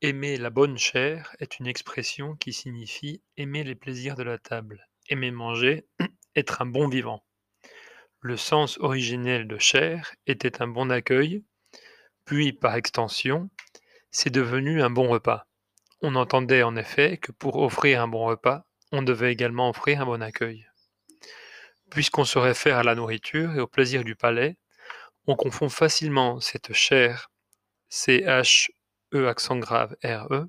Aimer la bonne chère est une expression qui signifie aimer les plaisirs de la table, aimer manger, être un bon vivant. Le sens originel de chère était un bon accueil, puis par extension, c'est devenu un bon repas. On entendait en effet que pour offrir un bon repas, on devait également offrir un bon accueil. Puisqu'on se réfère à la nourriture et au plaisir du palais, on confond facilement cette chair, CH E accent grave R-E,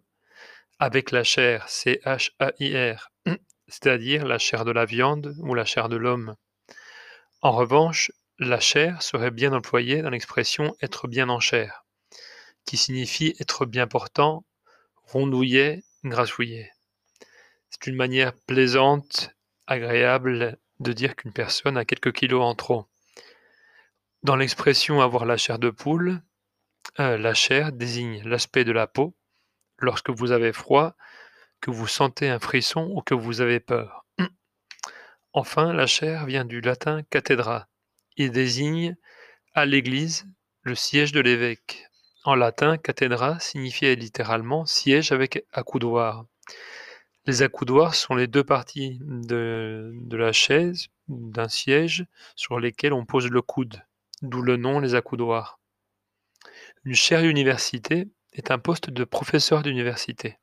avec la chair C-H-A-I-R, c'est-à-dire la chair de la viande ou la chair de l'homme. En revanche, la chair serait bien employée dans l'expression être bien en chair, qui signifie être bien portant, rondouillet, grassouillet. C'est une manière plaisante, agréable de dire qu'une personne a quelques kilos en trop. Dans l'expression avoir la chair de poule, la chair désigne l'aspect de la peau lorsque vous avez froid, que vous sentez un frisson ou que vous avez peur. Enfin, la chair vient du latin cathédra. Il désigne à l'église le siège de l'évêque. En latin, cathédra signifiait littéralement siège avec accoudoir. Les accoudoirs sont les deux parties de, de la chaise, d'un siège, sur lesquels on pose le coude, d'où le nom les accoudoirs. Une chaire d'université est un poste de professeur d'université.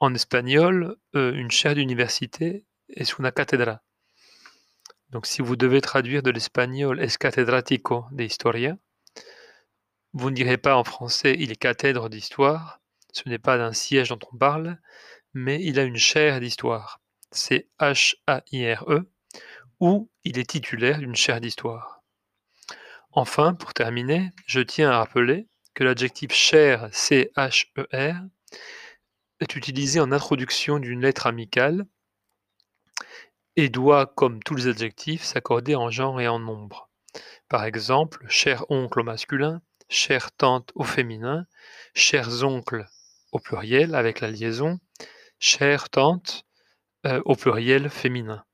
En espagnol, euh, une chaire d'université est una cátedra. Donc si vous devez traduire de l'espagnol es catedrático de historia, vous ne direz pas en français il est cathèdre d'histoire, ce n'est pas d'un siège dont on parle, mais il a une chaire d'histoire. C'est H-A-I-R-E, ou il est titulaire d'une chaire d'histoire. Enfin, pour terminer, je tiens à rappeler que l'adjectif cher, C-H-E-R, est utilisé en introduction d'une lettre amicale et doit, comme tous les adjectifs, s'accorder en genre et en nombre. Par exemple, cher oncle au masculin, chère tante au féminin, chers oncles au pluriel avec la liaison, chère tante euh, au pluriel féminin.